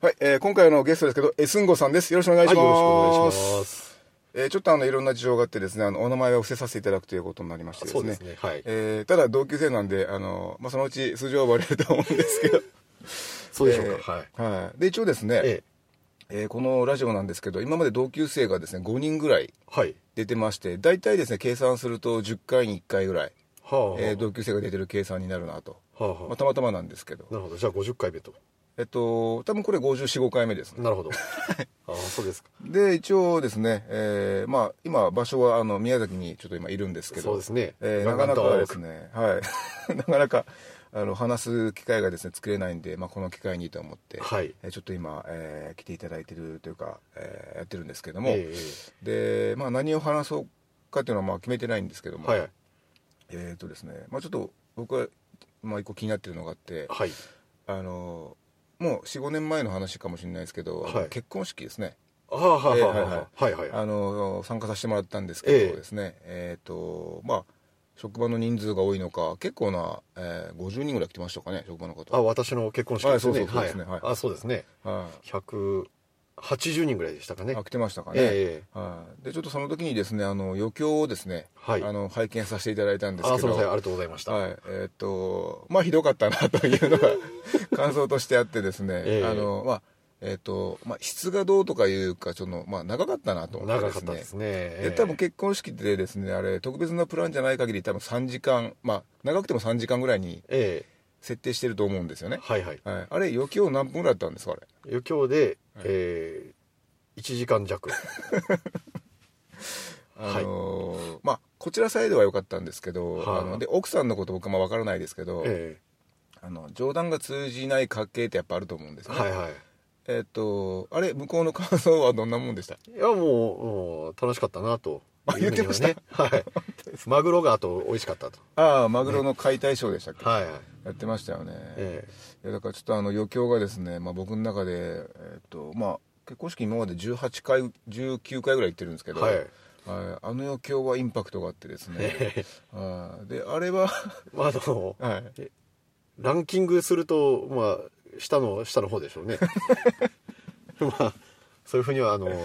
はい、えー今回のゲストですけど、エスンゴさんです。よろしくお願いします。はい、よろしくお願いします。えーちょっとあの、いろんな事情があってですね、あの、お名前を伏せさせていただくということになりましてですね。ねはいえーただ同級生なんで、あの、まあ、そのうち数字は割れると思うんですけど。そうでしょうか。えーはい。はい。で、一応ですね、ええーこのラジオなんですけど、今まで同級生がですね、5人ぐらいはい。出てまして、大体ですね、計算すると10回に1回ぐらい、はあ、えー同級生が出てる計算になるなと。はあ、はあまあ、たまたまなんですけど。なるほど。じゃあ50回目と。えっと、多分これ54、5回目ですね。なるほど。ああ、そうですか。で一応ですね、えーまあ、今場所はあの宮崎にちょっと今いるんですけどそうですねえーなかなかですねはい なかなかあの話す機会がですね作れないんで、まあ、この機会にと思って、はいえーちょっと今、えー来ていただいてるというか、えーやってるんですけども、えで、まあ、何を話そうかっていうのはまあ決めてないんですけども、はい。えっ、とですね、まあ、ちょっと僕は、まあ、一個気になってるのがあって、はい。あのもう45年前の話かもしれないですけど、はい。結婚式ですね。ああ、えーはいはいはい、はい。あの参加させてもらったんですけええどですねえっ、とまあ職場の人数が多いのか結構な、えー、50人ぐらい来てましたかね職場の方。あ、私の結婚式ですね。はいそうですね。はい。あ、そうですね。はい180人ぐらいでしたかね。あ。来てましたかね、ええはい、でちょっとその時にですねあの余興をですね、はい。あの拝見させていただいたんですけど。あ、すみません。ありがとうございました。はい。えっ、とまあひどかったなというのが 感想としてあってですね、ええ。あのまあえっ、とまあ質がどうとかいうかちょっとまあ長かったなと思って長ですね。ですね。で多分結婚式でですねあれ特別なプランじゃない限り多分3時間まあ長くても3時間ぐらいにええ設定してると思うんですよね、はいはい。はい、あれ余興何分ぐらいだったんですかあれ？余興で、えー、1時間弱。あのーまあこちらサイドは良かったんですけど、はい。あので奥さんのこと僕もわからないですけど、えあの冗談が通じない家系ってやっぱあると思うんですよね、えはいはい。えっ、とあれ向こうの感想はどんなもんでした？いやもう楽しかったなと。あ言ってました？ね。はい。マグロがあと美味しかったと。ああマグロの解体ショーでしたっけ、はいはい。やってましたよね、えいやだからちょっとあの余興がですね、まあ、僕の中で、えっとまあ、結婚式今まで18回19回ぐらい行ってるんですけど、はい。はいあの余興はインパクトがあってですね。えはいであれはまああのはい。ランキングするとまあ下の下の方でしょうね。まあそういうふうにはあの、はい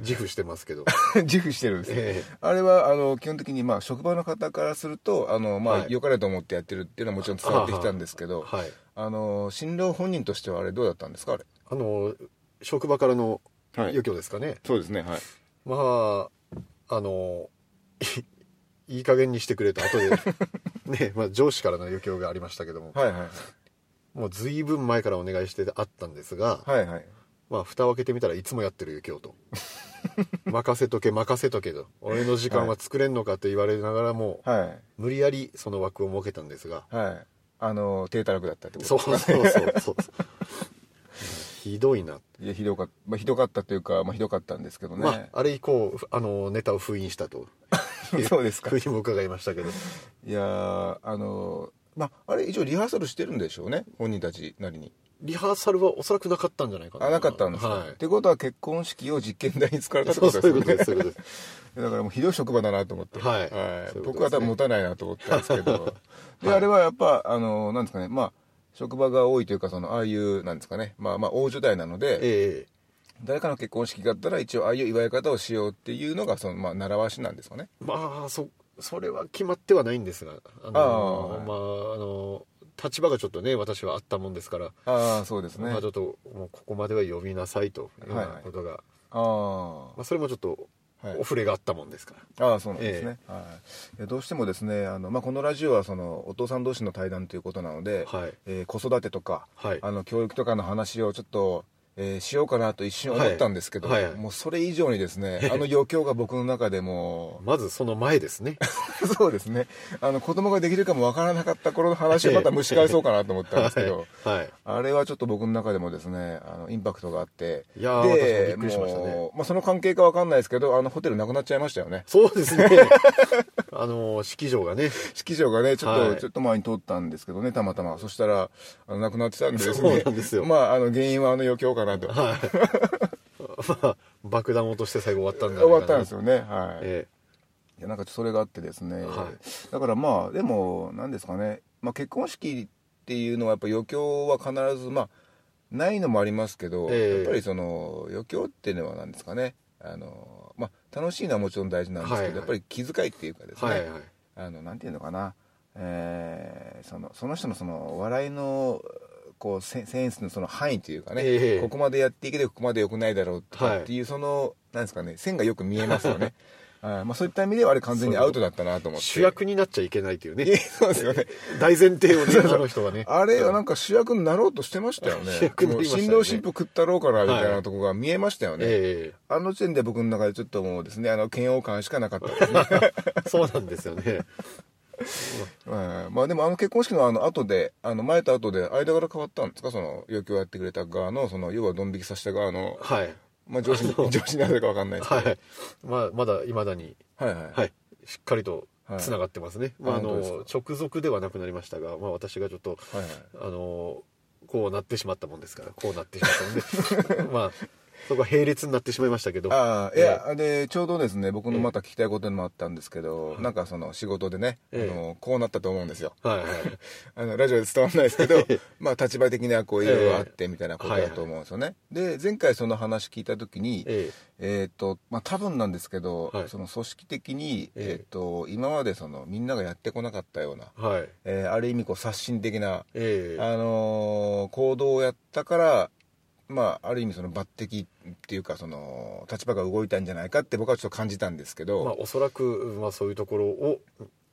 自負してますけど。自負してるんですね、えあれはあの基本的にまあ職場の方からするとあの、まあはい。良かれと思ってやってるっていうのはもちろん伝わってきたんですけどはい。あの新郎本人としてはあれどうだったんですか？あれ。あの職場からのはい。余興ですかね、そうですねはい。まああのい いい加減にしてくれと後で ね、まあ、上司からの余興がありましたけども、はいはい。もう随分前からお願いしてあったんですが、はいはいまあ蓋を開けてみたらいつもやってるよ今日と任せとけ任せとけと。俺の時間は作れんのかと言われながらも、はい。無理やりその枠を設けたんですが。はい。あの低たらくだったってこと。そうそうそうそう。ひどいな、いやひどかった、まあ、ひどかったというか、まあ、ひどかったんですけどね、まああれ以降あのネタを封印したと。そうですか。ふうにも伺いましたけど。いやーあのまああれ一応リハーサルしてるんでしょうね本人たちなりにリハーサルはおそらくなかったんじゃないかな。あなかったんですか、はい。ってことは結婚式を実験台に使われたってことですよね。そうそういうことですだからもうひどい職場だなと思って、はい。そうい僕は多分持たないなと思ったんですけど。で、はい。あれはやっぱあのなんですかね。まあ職場が多いというかそのああいうなんですかね。まあまあ大所帯なので、ええ。誰かの結婚式があったら一応ああいう祝い方をしようっていうのがそのまあ習わしなんですかね。まあそそれは決まってはないんですがあのあーまああの立場がちょっとね私はあったもんですから、ああそうですね。まあちょっともうここまでは呼びなさいとい。うようなことが、あまあ、それもちょっとはい。お触れがあったもんですから、ああそうなんですね、はい、いやどうしてもですねあの、まあ、このラジオはそのお父さん同士の対談ということなので、はい。えー子育てとか、はい。あの教育とかの話をちょっとえーしようかなと一瞬思ったんですけど、はい。はい。もうそれ以上にですね あの余興が僕の中でもまずその前ですね。そうですね。あの子供ができるかもわからなかった頃の話をまた蒸し返そうかなと思ったんですけど、はい、はいあれはちょっと僕の中でもですねあのインパクトがあっていやー私もびっくりしましたね。まあ、その関係かわかんないですけどあのホテルなくなっちゃいましたよね。そうですねあの式場がね。式場がねちょっと、はい。ちょっと前に通ったんですけどねたまたま。そしたらあのなくなってたんでです。そうねなんですよ。まああの原因はあの余興かなと。はい。まあ爆弾落として最後終わったんだ終わったんですよ、よね。はい、えいやなんかそれがあってですね、はだからまあでも何ですかね、まあ、結婚式っていうのはやっぱ余興は必ずまあないのもありますけど、ええ。やっぱりその余興っていうのは何ですかね。あの、まあ、楽しいのはもちろん大事なんですけど、はいはい。やっぱり気遣いっていうかですね、はいはい。あのなんていうのかな、えーそのその人のその笑いのこうセセンスのその範囲というかね、ええ。ここまでやっていけてここまでよくないだろうとかはいっていうその、なんですかね線がよく見えますよね。は いまあ、そういった意味ではあれ完全にアウトだったなと思って。主役になっちゃいけないというね。そうですよね。大前提をね あの人はね。あれはなんか主役になろうとしてましたよね。主役になりましたよね。新郎新婦食ったろうかなみたいなとこが見えましたよね、えあの時点で僕の中でちょっともうですねあの嫌悪感しかなかったですねえそうなんですよね。う んまあでもあの結婚式のあの後であの前と後で間柄変わったんですか？その余興やってくれた側のその要はドン引きさせた側の、はいまあ、上司に上司になるかわかんないですけど、はい。まあまだいまだに。はいはい。はい。しっかりとつながってますね、まあ、あの直属ではなくなりましたが、まあ、私がちょっとはいはい。あのこうなってしまったもんですからこうなってしまったので。まあそこは並列になってしまいましたけど。ああいや、でちょうどですね僕のまた聞きたいこともあったんですけど、なんかその仕事でね、ええ。あのこうなったと思うんですよ。はいはい。あのラジオで伝わらないですけど まあ立場的にはこういろいろあってみたいなことだと思うんですよね、で前回その話聞いた時にええ。っ、とまあ多分なんですけど、はい。その組織的に、ええ。えっと今までそのみんながやってこなかったような、えはい。えーある意味こう刷新的な、ええ。あのー行動をやったからまあある意味その抜擢っていうかその立場が動いたんじゃないかって僕はちょっと感じたんですけど、まあおそらく、まあ、そういうところを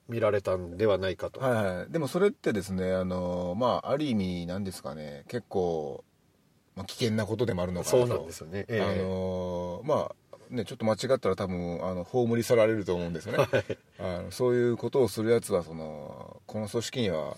見られたんではないかと、はいはい、でもそれってですねあのまあある意味なんですかね。結構、まあ、危険なことでもあるのかなと。そうなんですよね、ええ。あのまあねちょっと間違ったら多分あの葬り去られると思うんですよね、あのそういうことをするやつはそのこの組織には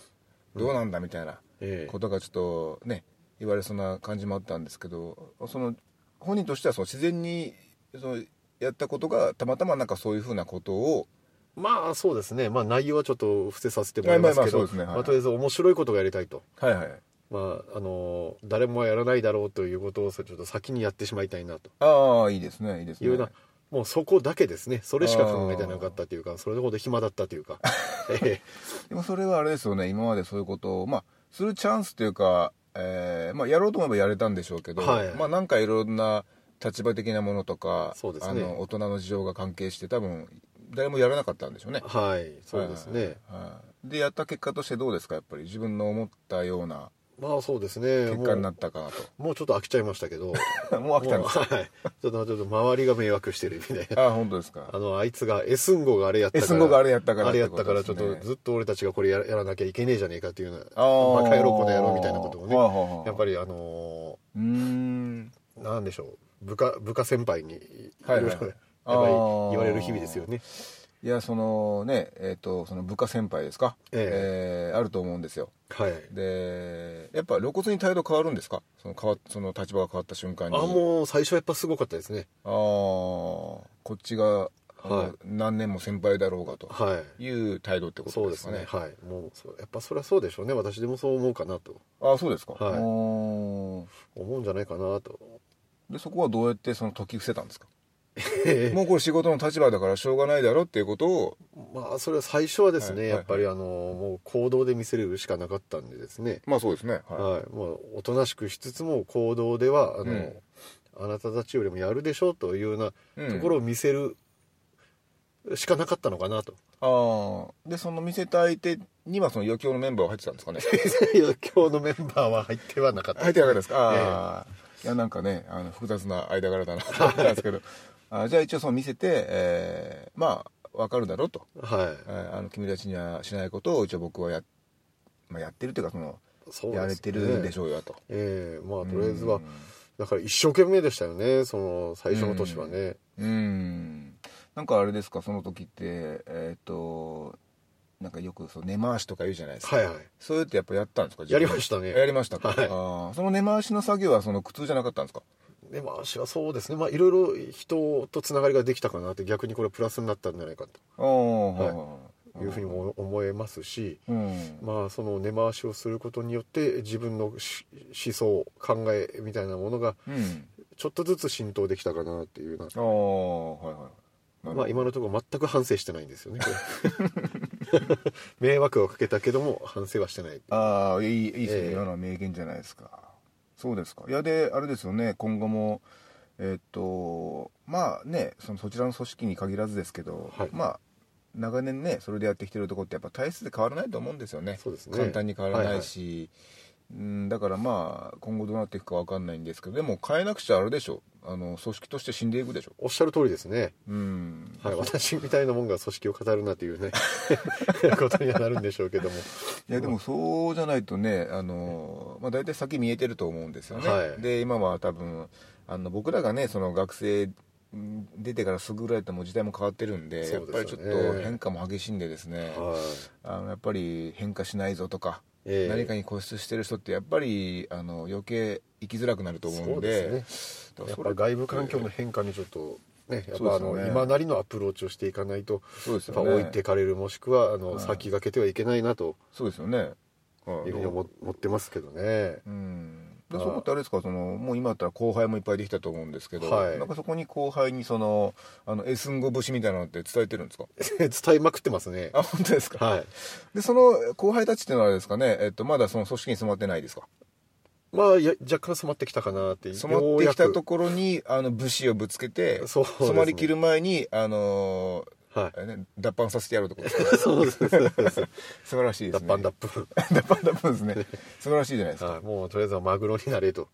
どうなんだみたいなええ。ことがちょっとね言われそうな感じもあったんですけどその本人としてはその自然にそのやったことがたまたまなんかそういうふうなことをまあそうですね、まあ、内容はちょっと伏せさせてもらいますけど、とりあえず面白いことがやりたいと、はいはい。まあ、あの誰もやらないだろうということをちょっと先にやってしまいたいなと。ああいいですねいいですね。いうような、もうそこだけですね。それしか考えてなかったというかそれほど暇だったというか、え。でもそれはあれですよね。今までそういうことをまあするチャンスというか、えーまあ、やろうと思えばやれたんでしょうけど、はい。まあなんかいろんな立場的なものとかね。あの大人の事情が関係して多分誰もやらなかったんでしょうね。えはい。そうですね、はい。でやった結果としてどうですか？やっぱり自分の思ったようなまあそうですね。結果になもったかうもうちょっと飽きちゃいましたけど。もう飽きたんですかうはい、ちょっとちょっと周りが迷惑してるみたいな。ああ本当ですか。あのあいつがエスンゴがあれやったから。エスンゴがあれやったからあれやったからちょっとずっと俺たちがこれややらなきゃいけねえじゃねえかっていうようなバカ野郎この野郎みたいなことをね。やっぱりあのうーん。ーなんでしょう。部下部下先輩にいろいろやっぱりあー言われる日々ですよね。いやそのねえっ、とその部下先輩ですか？ええ。ーあると思うんですよ。はい。でやっぱ露骨に態度変わるんですか？その変わその立場が変わった瞬間に。あもう最初はやっぱすごかったですね。あーこっちが、はい。何年も先輩だろうがと。はい。いう態度ってこそうですすとでかね。ねはい。もうそうやっぱそれはそうでしょうね。私でもそう思うかなと。ああそうですか、はい。お思うんじゃないかなと。ーでそこはどうやってその解き伏せたんですか？もうこれ仕事の立場だからしょうがないだろっていうことを。まあそれは最初はですね、はい。やっぱりあのもう行動で見せるしかなかったんでですね。まあそうですね。はい、はい、まあ、おとなしくしつつも行動ではあの、うん。あなたたちよりもやるでしょうというようなうん。ところを見せるしかなかったのかなと、ああでその見せた相手にはその余興のメンバーは入ってたんですかね？いや今日のメンバーは入ってはなかった。入ってなかったですか？ああ、いやなんかねあの複雑な間柄だなと思ったんですけどあじゃあ一応その見せて、えーまあ分かるだろうと、はい。えーあの君たちにはしないことを一応僕はや,、まあ、やってるというかそのそね。やれてるでしょうよと。ええまあとりあえずはうんだから一生懸命でしたよねその最初の年はね、うん。なんかあれですかその時ってえっ、となんかよくそう根回しとか言うじゃないですか、はいはい。そういうってやっぱやったんですかやりましたね。やりましたか、はい。あーその根回しの作業はその苦痛じゃなかったんですか？根回しはそうですね。まあいろいろ人とつながりができたかなって逆にこれプラスになったんじゃないかああはい。はい。というふうにも思えますし、うん。まあその根回しをすることによって自分のし思想考えみたいなものがうん。ちょっとずつ浸透できたかなっていうな。ああはいはい。まあ今のところ全く反省してないんですよね。迷惑をかけたけども反省はしてないああいいいいですね、ええ。今のは名言じゃないですかそうですか。いやであれですよね。今後もえっとまあねそのそちらの組織に限らずですけど、はい。まあ長年ねそれでやってきてるとこってやっぱ体質で変わらないと思うんですよね。ね。簡単に変わらないし、うんだからまあ今後どうなっていくか分かんないんですけどでも変えなくちゃあれでしょ。あの組織として死んでいくでしょ。おっしゃる通りですね。うん。はい、私みたいなもんが組織を語るなというね ことにはなるんでしょうけども。いやでもそうじゃないとねあの、まあ、大体先見えてると思うんですよね、はい。で今は多分あの僕らがねその学生ん出てからすぐぐらいともう時代も変わってるんでね。やっぱりちょっと変化も激しいんでですね。はい。あのやっぱり変化しないぞとか、ええ。何かに固執してる人ってやっぱりあの余計生きづらくなると思うんで。そうですね。やっぱ外部環境の変化にちょっとねやっぱあの、今なりのアプローチをしていかないとそうですやっぱ置いてかれるもしくはあの、はい。先駆けてはいけないなと。そうですよね、はい。いうふうに思思ってますけどね。うんであそこってあれですかそのもう今だったら後輩もいっぱいできたと思うんですけど、はい。なんかそこに後輩にそのあのエスンゴ節みたいなのって伝えてるんですか？伝えまくってますね。あ本当ですか、はい。でその後輩たちっていうのはあれですかね、えっと、まだその組織に染まってないですか？まあや若干染まってきたかなって染まってきたとこころにあの武士をぶつけてそうですね。染まりきる前にあのはい。ね、脱版させてやるってことですか そうです 素晴らしいですね。脱藩脱藩。脱版脱版ですね。素晴らしいじゃないですか。はい。もうとりあえずはマグロになれと。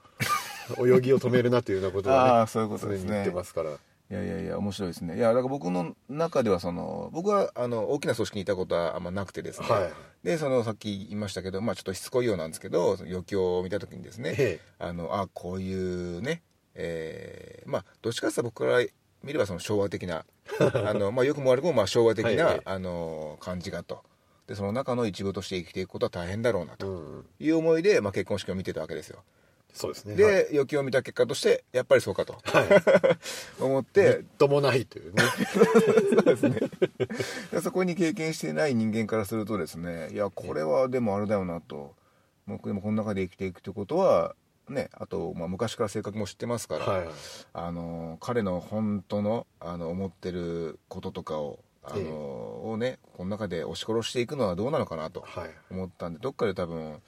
泳ぎを止めるなというようなことをねああそういうことですね。言ってますから。いやいやいや面白いですね。いやだから僕の中ではその僕はあの大きな組織にいたことはあんまなくてですね、はい。でそのさっき言いましたけど、まあ、ちょっとしつこいようなんですけど余興を見た時にですね、ええ。あのあこういうねえーまあどっちかっていうと僕から見ればその昭和的な あの、まあ、よくも悪くもまあ昭和的な、はいはい。あの感じがと。でその中の一部として生きていくことは大変だろうなうとん。いう思いで、まあ、結婚式を見てたわけですよ。そうですね。で、はい。余興を見た結果としてやっぱりそうかと。はい。思って。ともないというね。そうですね。でそこに経験してない人間からするとですねいやこれはでもあれだよなと。僕でもこの中で生きていくってことはねあと、まあ、昔から性格も知ってますから、はいあの彼の本当のあの思ってることとかをあの、ええ。をねこの中で押し殺していくのはどうなのかなとはい。思ったんでどっかで多分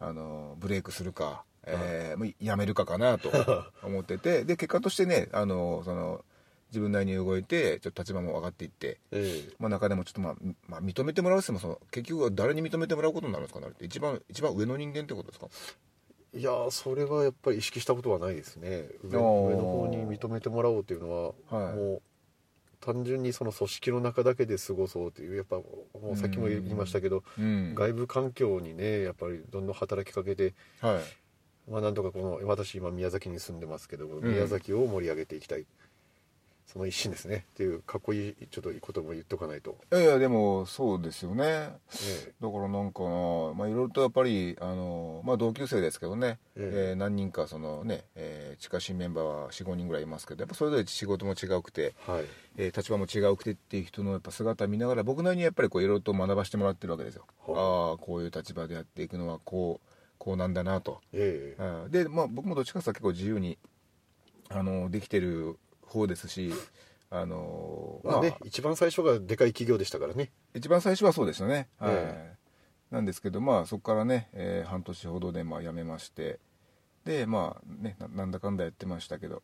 あのブレイクするか、えーもうやめるかかなと 思っててで結果としてねあのその自分なりに動いてちょっと立場も上がっていって、ええ。まあ、中でもちょっと、まあまあ、認めてもらうって言ってもその結局は誰に認めてもらうことになるんですかねあれって。一番一番上の人間ってことですか？いやーそれはやっぱり意識したことはないですね。上上の方に認めてもらおうというのは、はい。もう単純にその組織の中だけで過ごそうというやっぱもうさっきも言いましたけど、うん。外部環境にねやっぱりどんどん働きかけて、はい。まあ、なんとかこの私今宮崎に住んでますけど、ん。宮崎を盛り上げていきたいその一心ですね。っていうかっこいいちょっといいことも言っとかないと、いやいやでもそうですよね。ねだからなんかなまあいろいろとやっぱりあの、まあ、同級生ですけどね、ええ。えー何人かそのね、えー近しいメンバーは45人ぐらいいますけどやっぱそれぞれ仕事も違うくて、はい。えー立場も違うくてっていう人のやっぱ姿見ながら僕なりにやっぱりこういろいろと学ばせてもらってるわけですよ、はあ。あこういう立場でやっていくのはこうこうなんだなと、ええ。で、まあ、僕もどっちかというと結構自由にあのできてる方ですしあのまあね、一番最初がでかい企業でしたからね。一番最初はそうでしたね、はい。えなんですけどまあそこからね、えー半年ほどでまあ辞めましてでまあねななんだかんだやってましたけど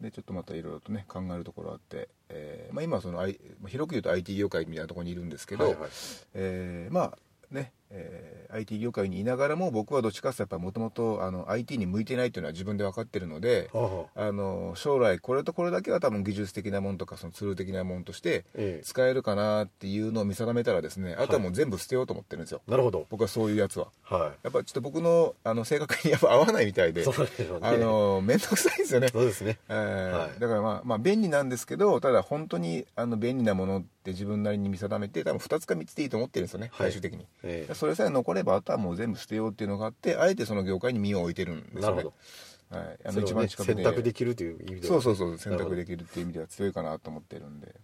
でちょっとまたいろいろとね考えるところあって、えーまあ、今はその、I、広く言うと IT 業界みたいなところにいるんですけど、はいはい。えーまあね、えー IT 業界にいながらも僕はどっちかっていうとやっぱもともと IT に向いてないっていうのは自分で分かってるのではあはあ。あの将来これとこれだけは多分技術的なものとかそのツール的なものとしてええ。使えるかなっていうのを見定めたらですねあとはもう全部捨てようと思ってるんですよ、なるほど。僕はそういうやつは。はやっぱちょっと僕のあの性格にやっぱ合わないみたいでいそうでね。あの面倒くさいですよね。そうですね。えーはい。だからまあ、まあ、便利なんですけどただ本当にあの便利なものって自分なりに見定めて多分2つか3つでいいと思ってるんですよね、はい。最終的に、ええそれさえ残ればあとはもう全部捨てようっていうのがあってあえてその業界に身を置いてるんですよね。なるほど。はい、あそれをね選択できるという意味ではそうそうそう選択でききるっていう意味では強いかなと思ってるんで、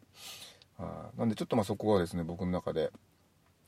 はい。なんでちょっとまあそこはですね僕の中で、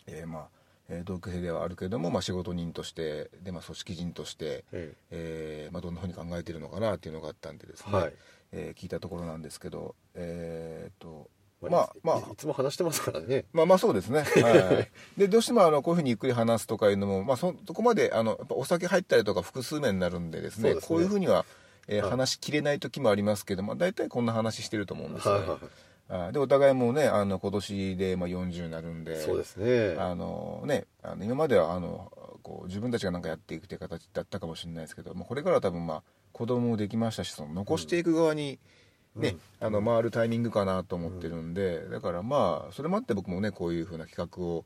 えーまあえー同級生ではあるけれども、まあ、仕事人としてで、まあ、組織人として、ええ。ーまあ、どんなふうに考えているのかなっていうのがあったんでですね、はい。えー聞いたところなんですけどえーっとえまあまあいいつも話してますからねまあまあそうですね。はい。で、どうしてもあの、こういうふうにゆっくり話すとかいうのも、まあそ、そこまで、あの、やっぱお酒入ったりとか複数名になるんでですね、ねこういうふうには、えーはい話しきれない時もありますけど、まあ大体こんな話してると思うんですよね。はいはいはいはいで、お互いもね、あの、今年で、まあ40になるんで、そうですねあのね、あの今までは、あの、こう、自分たちがなんかやっていくという形だったかもしれないですけど、まあこれからは多分まあ、子供もできましたし、その残していく側に、ね、あの回るタイミングかなと思ってるんで、だからまあそれもあって僕もねこういう風な企画を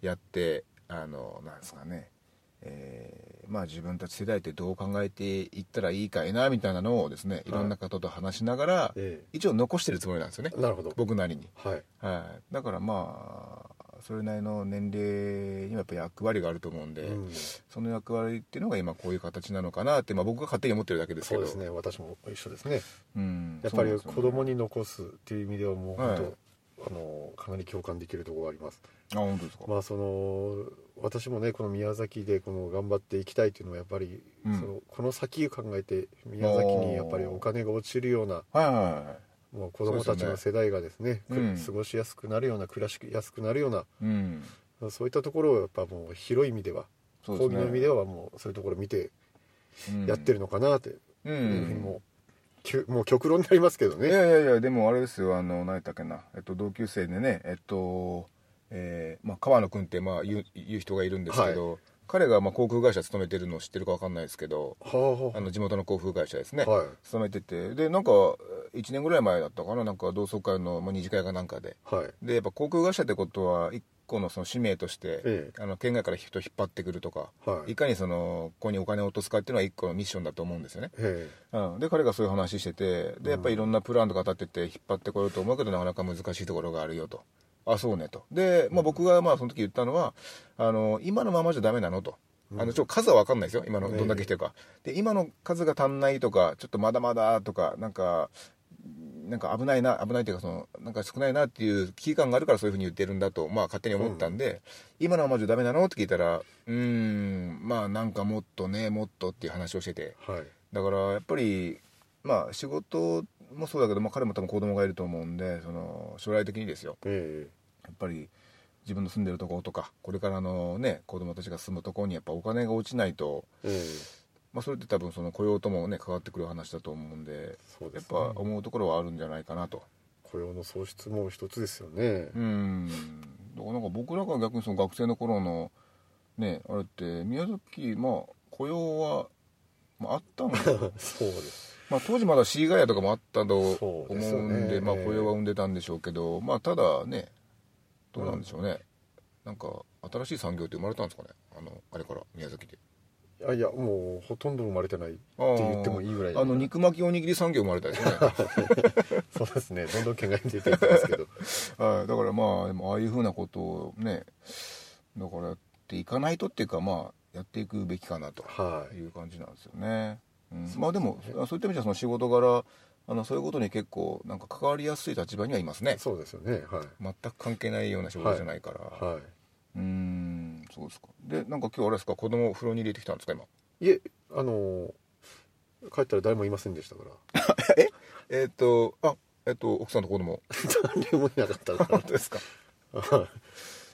やってあのなんですかね、えーまあ自分たち世代ってどう考えていったらいいかいなみたいなのをですねい。ろんな方と話しながら、え一応残してるつもりなんですよね。えなるほど。僕なりに、はい。はい、だからまあそれなりの年齢にはやっぱ役割があると思うんで、うん。その役割っていうのが今こういう形なのかなって、まあ、僕が勝手に思ってるだけですけど。そうですね私も一緒ですね。うん、やっぱり子供に残すっていう意味ではもうはい。本当、あのかなり共感できるところがあります。あ本当ですか、まあその私もねこの宮崎でこの頑張っていきたいっていうのはやっぱり、うん。そのこの先を考えて宮崎にやっぱりお金が落ちるようなはいはいはいもう子供たちの世代がですねね。うん。く過ごしやすくなるような暮らしやすくなるようなうん。そういったところをやっぱもう広い意味では講義の意味ではもうそういうところを見てうん。やってるのかなっていううふうにんももう極論になりますけどいねやいやいやでもあれですよあの何やったっけな、えっと、同級生でねえっと、えーまあ、川野君って、まあ、言う言う人がいるんですけど、彼がまあ航空会社勤めてるのを知ってるか分かんないですけどはあはあ。の地元の航空会社ですね、あはい。勤めててでなんか1年ぐらい前だったかななんか同窓会の、まあ、二次会かなんかで。はい。でやっぱ航空会社ってことは一個のその使命として、ええ。あの県外から人引っ張ってくるとか、はい。いかにそのここにお金を落とすかっていうのは一個のミッションだと思うんですよね。えうん、で彼がそういう話しててでやっぱりいろんなプランとか立てて引っ張ってこようと思うけどなかなか難しいところがあるよとあそうねと。で、まあ、僕がまあその時言ったのはあの今のままじゃダメなのと。あのちょっと数は分かんないですよ。今のどんだけ来てるか、で今の数が足んないとかちょっとまだまだとかなんかなんか危ないな危ないというかそのなんか少ないなっていう危機感があるからそういうふうに言ってるんだとまあ勝手に思ったんで、今のままじゃダメなのって聞いたらうーんまあなんかもっとねもっとっていう話をしてて。えはい。だからやっぱりまあ仕事もそうだけど、まあ、彼も多分子供がいると思うんでその将来的にですよ。えやっぱり自分の住んでるところとかこれからのね子供たちが住むところにやっぱお金が落ちないと、ええ。まあ、それって多分その雇用ともね関わってくる話だと思うんでやっそうですね。ぱ思うところはあるんじゃないかなと。雇用の創出も一つですよね。うん。だからなんか僕らが逆にその学生の頃のねあれって宮崎まあ雇用は、まあ、あったのか そうですまあ、当時まだシーガイアとかもあったと思そううんでね。でまあ、雇用は生んでたんでしょうけど、まあ、ただねどうなんでしょうね、なんか新しい産業って生まれたんですかね。あのあれから宮崎で。いやいやもうほとんど生まれてないって言ってもいいぐらい。あの肉巻きおにぎり産業生まれたですよね。そうですね。どんどん県外に出ていってますけど。はい。だからまあでもああいうふうなことをねだからやっていかないとっていうかまあやっていくべきかなとはい。いう感じなんですよね、うんまあでもそういった意味じゃその仕事柄あのそういうことに結構なんか関わりやすい立場にはいますね。そうですよね。はい。全く関係ないような仕事じゃないから、はうーんそうですか。でなんか今日あれですか？子供を風呂に入れてきたんですか今？いいえあの帰ったら誰もいませんでしたから。え？っ、とあえっ、と奥さんと子供。誰もいなかったから。本当ですか？は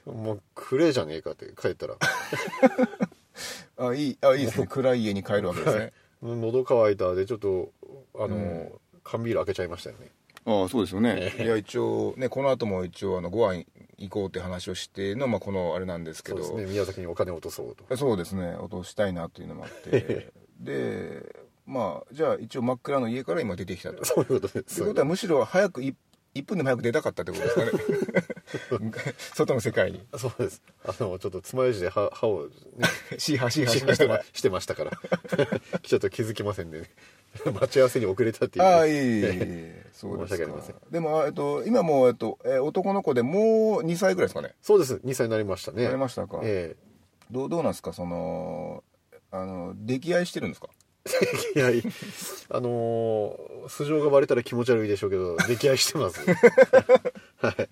い。もうくれじゃねえかって帰ったら。あいいあいいですね。暗い家に帰るわけですね、喉乾いたでちょっとあの、うん。缶ビール開けちゃいましたよね。ああそうですよね。ええ。いや一応ねこの後も一応あのご飯行こうって話をしての、まあ、このあれなんですけど。そうですね。宮崎にお金を落とそうと。そうですね。落としたいなというのもあって。でまあじゃあ一応真っ暗の家から今出てきたと。そういうことです。ということはむしろ早く 1, 1分でも早く出たかったってことですかね。外の世界に。そうです。あのちょっと爪楊枝で歯歯を、ね、シーハーシーハーししましてましたから。ちょっと気づきませんで、ね、待ち合わせに遅れたっていう。ああいえいえいえいえ。そうですか。申し訳ありません。でも、えっと、今もう、えっと、えー男の子でもう2歳ぐらいですかね。そうです。2歳になりましたね。なりましたか。え。どうどうなんですか？そのあの溺愛してるんですか？え いやいあのー素性がバレたら気持ち悪いでしょうけど溺愛してます。はい。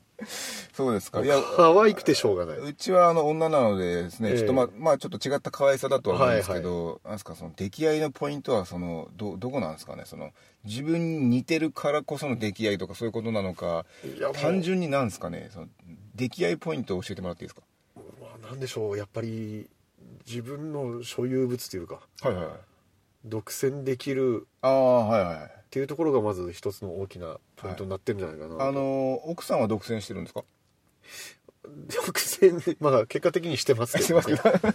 そうですか。いや可愛くてしょうがない。うちはあの女なのでですね、ええ。ちょっとまあ、まあ、ちょっと違った可愛さだとは思うんですけど、なんですかその溺愛のポイントはそのどどこなんですかね？その自分に似てるからこその溺愛とかそういうことなのか単純になんですかね？その溺愛ポイントを教えてもらっていいですか？まあなんでしょう。やっぱり自分の所有物というか。はいはいはい独占できるああはいはい。っていうところがまず一つの大きなポイントになってるんじゃないかな。と、あの奥さんは独占してるんですか？独占 まあ結果的にしてますけど、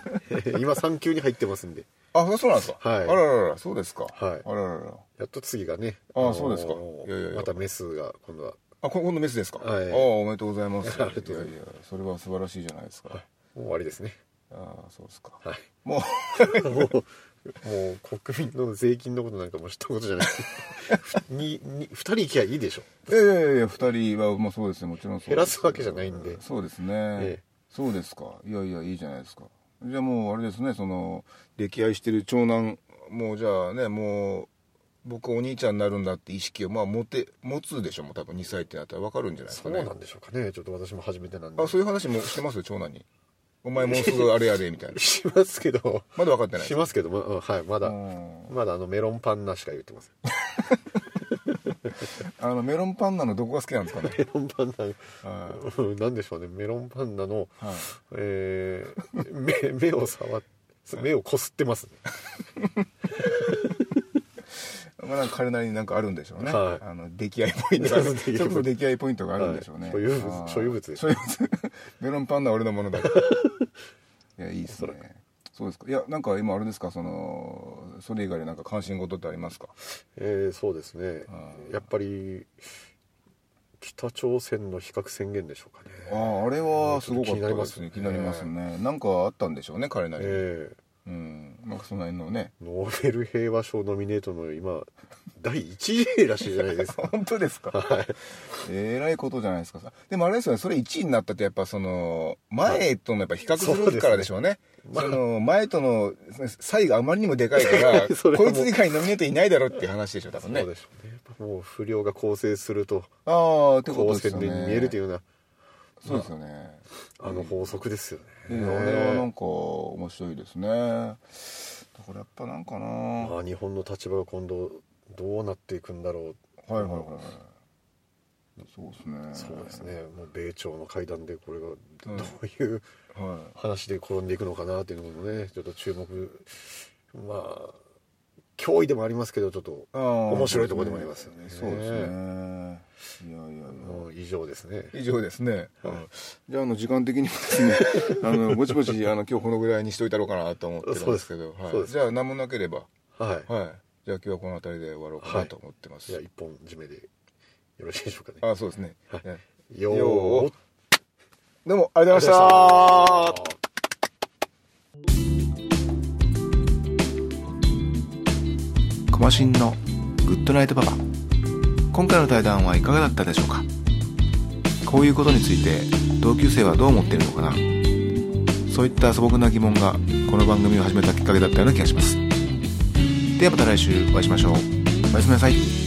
今3級に入ってますんで。あそうなんですか？はい。あらららそうですか。はい。あらららやっと次がねああのーそうですか。いやいやいや。またメスが今度は。あこ今度メスですか、はい。ああおめでとうございます。ありがとうございます。やいやそれは素晴らしいじゃないですか、もう終わりですね。ああそうですか。はい。もうもう国民の税金のことなんかも知ったことじゃない。にに2人行きゃいいでしょ。いやいやいや2人はまあそうですねもちろんそう減らすわけじゃないんで。そうですね、ええ。そうですか。いやいやいいじゃないですか。じゃあもうあれですねその溺愛してる長男もうじゃあねもう僕お兄ちゃんになるんだって意識をまあ持て持つでしょもう多分2歳ってなったら。分かるんじゃないですかね。そうなんでしょうかね。ちょっと私も初めてなんで。あそういう話もしてます？長男にお前もうすぐあれやでみたいな。しますけど。まだ分かってない。しますけどまうんはいまだ。うん。まだあのメロンパンナしか言ってません。あのメロンパンナのどこが好きなんですかね。メロンパンナ。はうんなんでしょうね。メロンパンナの、い、はい。えー、目目を触っ目をこすってますねまあ、なんか彼なりになんかあるんでしょうね。はいあの出来合いポイント ちょっと出来合いポイントがあるんでしょうね。はい所有物所有物です所有物メロンパンナは俺のものだ。いや、いいですね。そうですか。いや、なんか今あれですか、その、それ以外でなんか関心事ってありますか？えー、そうですねあやっぱり北朝鮮の非核宣言でしょうかねああ、あれはすごかったですね。気気になりまますすねね。なんかあったんでしょうね、彼なりに。えうん。なんかその辺のね。ー、ノーベル平和賞ノミネートの今第1位らしいじゃないですか。本当ですか？はい。えらいことじゃないですか。でもあれですよね。それ1位になったってやっぱその前とのやっぱ比較するからでしょうね,、その前との差異があまりにもでかいから こいつ以外にノミネートいないだろっていう話でしょ多分ね。そうでしょうね。やっぱもう不良が構成するとああってこと好ですよね。見えるというような。そうですよね、あの法則ですよね、いやあれはなんか面白いですね。だからやっぱなんかな。まあ、日本の立場が今度どうなっていくんだろう。はいはいはいそうですね。そうですね。もう米朝の会談でこれがうん。どういうは話で転んでいくのかなっていうのもねちょっと注目。まあ脅威でもありますけどちょっと面白いところでもありますよね。そうですね。いやいや以上ですね。以上ですね、うんじゃああの時間的にもですね あのぼちぼちあの今日このぐらいにしといたろうかなと思ってるんですけど。はい。じゃあ何もなければ。はい。はい。じゃあ今日はこの辺りで終わろうかなと思ってます、じゃあ一本締めでよろしいでしょうかね。あそうですね、はい。ねよよー。ーどうもありがとうございましたマシンのグッドナイトパパ。今回の対談はいかがだったでしょうか？こういうことについて同級生はどう思っているのかな？そういった素朴な疑問がこの番組を始めたきっかけだったような気がします。ではまた来週お会いしましょう。おやすみなさい。